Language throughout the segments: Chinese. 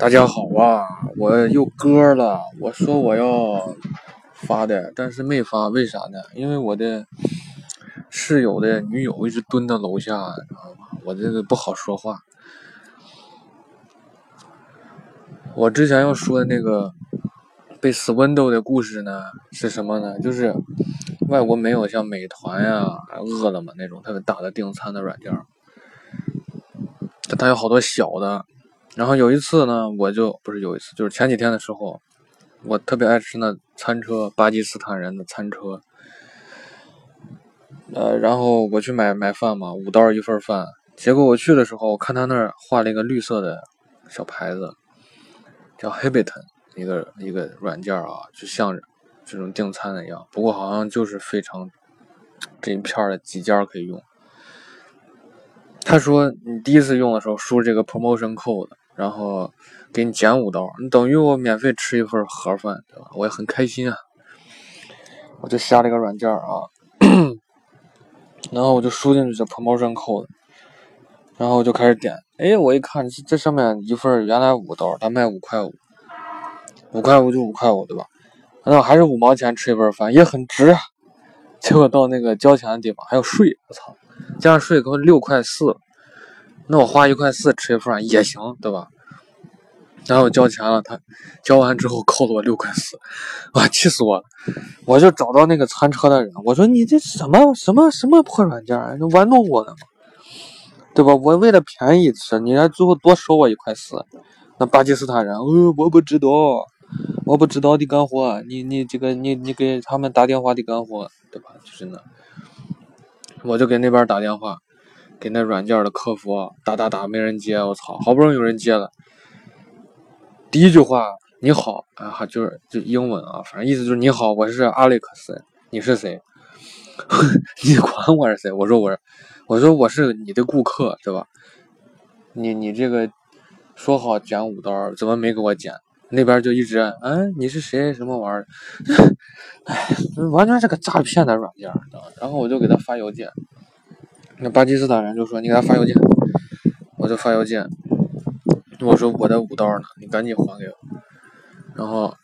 大家好啊，我又歌了。我说我要发的，但是没发，为啥呢？因为我的室友的女友一直蹲在楼下，知道吗？我这个不好说话。我之前要说的那个被 swindle 的故事呢，是什么呢？就是外国没有像美团呀、饿了么那种特别大的订餐的软件，但它有好多小的。然后有一次呢，我就不是有一次，就是前几天的时候，我特别爱吃那餐车，巴基斯坦人的餐车。呃，然后我去买买饭嘛，五刀一份饭。结果我去的时候，我看他那儿画了一个绿色的小牌子，叫 Habitat，一个一个软件啊，就像这种订餐的一样。不过好像就是非常这一片的几家可以用。他说你第一次用的时候输这个 promotion code。然后给你减五刀，你等于我免费吃一份盒饭，对吧？我也很开心啊。我就下了一个软件啊，然后我就输进去这 promotion code，然后我就开始点。哎，我一看这上面一份原来五刀，他卖五块五，五块五就五块五，对吧？那还是五毛钱吃一份饭，也很值啊。结果到那个交钱的地方还有税，我操，加上税给我六块四。那我花一块四吃一份也行，对吧？然后交钱了，他交完之后扣了我六块四，啊，气死我了！我就找到那个餐车的人，我说你这什么什么什么破软件，玩弄我的吗？对吧？我为了便宜吃，你还最后多收我一块四。那巴基斯坦人，呃，我不知道，我不知道的干活，你你这个你你给他们打电话的干活，对吧？就是那，我就给那边打电话。给那软件的客服打打打，没人接，我操！好不容易有人接了，第一句话你好啊，就是就英文啊，反正意思就是你好，我是阿历克斯，你是谁？你管我是谁？我说我是，我说我是你的顾客，对吧？你你这个说好减五刀，怎么没给我减？那边就一直嗯，你是谁？什么玩意儿？哎，完全是个诈骗的软件，然后我就给他发邮件。那巴基斯坦人就说：“你给他发邮件。”我就发邮件，我说：“我的五刀呢？你赶紧还给我。”然后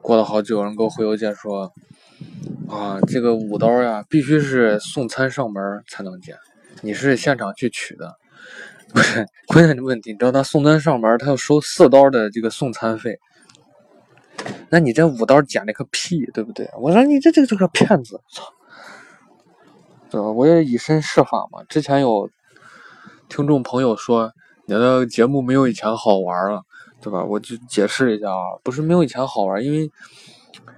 过了好久，有人给我回邮件说：“啊，这个五刀呀，必须是送餐上门才能减，你是现场去取的。”不是关键的问题，你知道他送餐上门，他要收四刀的这个送餐费。那你这五刀减了个屁，对不对？我说你这这个这个骗子，操！对吧？我也以身试法嘛。之前有听众朋友说你的节目没有以前好玩了，对吧？我就解释一下啊，不是没有以前好玩，因为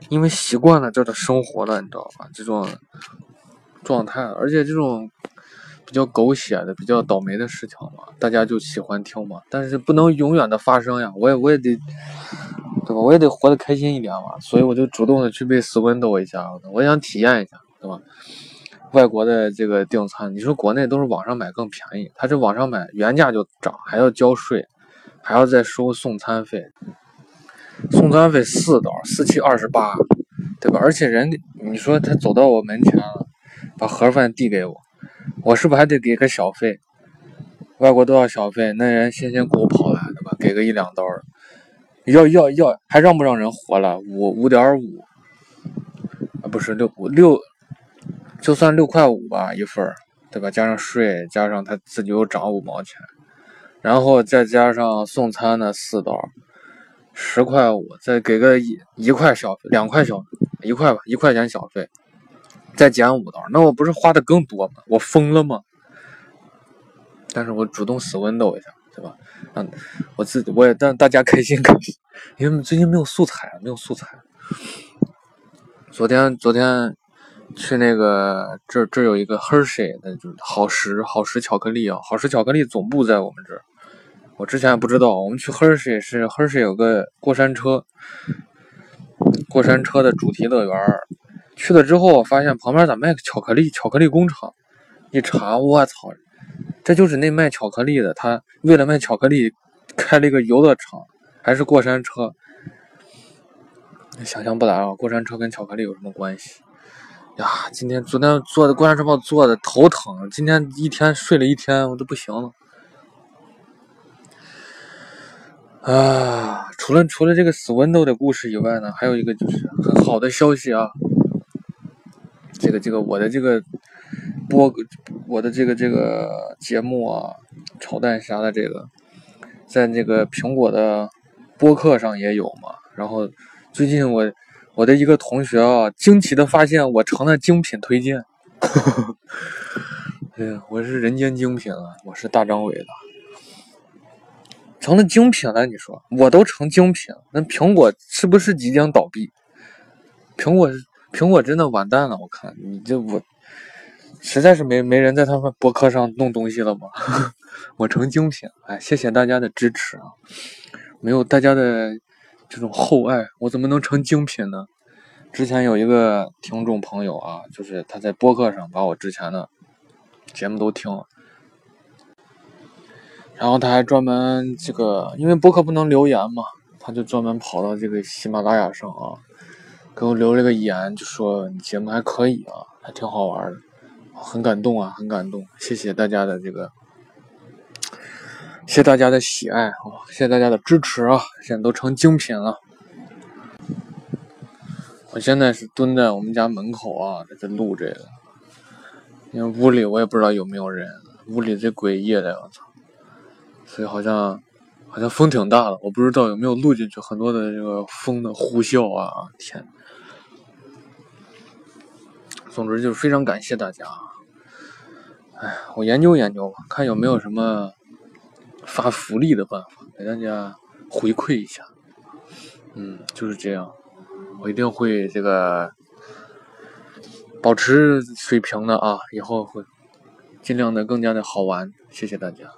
因为习惯了这的生活了，你知道吧？这种状态，而且这种比较狗血的、比较倒霉的事情嘛，大家就喜欢听嘛。但是不能永远的发生呀，我也我也得，对吧？我也得活得开心一点嘛。所以我就主动的去被死温斗一下，我想体验一下，对吧？外国的这个订餐，你说国内都是网上买更便宜，他这网上买原价就涨，还要交税，还要再收送餐费，送餐费四刀，四七二十八，对吧？而且人，你说他走到我门前了，把盒饭递给我，我是不是还得给个小费？外国都要小费，那人辛辛苦苦跑来，对吧？给个一两刀，要要要，还让不让人活了？五五点五，啊，不是六五六。就算六块五吧一份对吧？加上税，加上他自己又涨五毛钱，然后再加上送餐的四刀，十块五，再给个一一块小费，两块小，一块吧，一块钱小费，再减五刀，那我不是花的更多吗？我疯了吗？但是我主动死温斗一下，对吧？嗯我自己我也让大家开心开心，因为最近没有素材，没有素材。昨天昨天。去那个这这有一个 Hershey，那就是好时好时巧克力啊，好时巧克力总部在我们这儿。我之前也不知道，我们去 Hershey 是 Hershey 有个过山车，过山车的主题乐园。去了之后，发现旁边咋卖巧克力？巧克力工厂。一查，我操，这就是那卖巧克力的，他为了卖巧克力开了一个游乐场，还是过山车。想象不来啊，过山车跟巧克力有什么关系？呀，今天昨天做的过山车，坐的头疼。今天一天睡了一天，我都不行了。啊，除了除了这个死 window 的故事以外呢，还有一个就是很好的消息啊。这个这个我的这个播我的这个这个节目啊，炒蛋啥的这个，在那个苹果的播客上也有嘛。然后最近我我的一个同学啊，惊奇的发现我成了精品推荐。哎呀，我是人间精品啊！我是大张伟的，成了精品了。你说我都成精品，那苹果是不是即将倒闭？苹果苹果真的完蛋了！我看你这我实在是没没人在他们博客上弄东西了吗？我成精品，哎，谢谢大家的支持啊！没有大家的这种厚爱，我怎么能成精品呢？之前有一个听众朋友啊，就是他在播客上把我之前的节目都听了，然后他还专门这个，因为播客不能留言嘛，他就专门跑到这个喜马拉雅上啊，给我留了个言，就说你节目还可以啊，还挺好玩的，很感动啊，很感动，谢谢大家的这个，谢大家的喜爱啊，谢大家的支持啊，现在都成精品了。我现在是蹲在我们家门口啊，在录这个，因为屋里我也不知道有没有人，屋里这诡异的，我操！所以好像好像风挺大的，我不知道有没有录进去，很多的这个风的呼啸啊，天！总之就是非常感谢大家，哎，我研究研究吧，看有没有什么发福利的办法给大家回馈一下，嗯，就是这样。我一定会这个保持水平的啊，以后会尽量的更加的好玩，谢谢大家。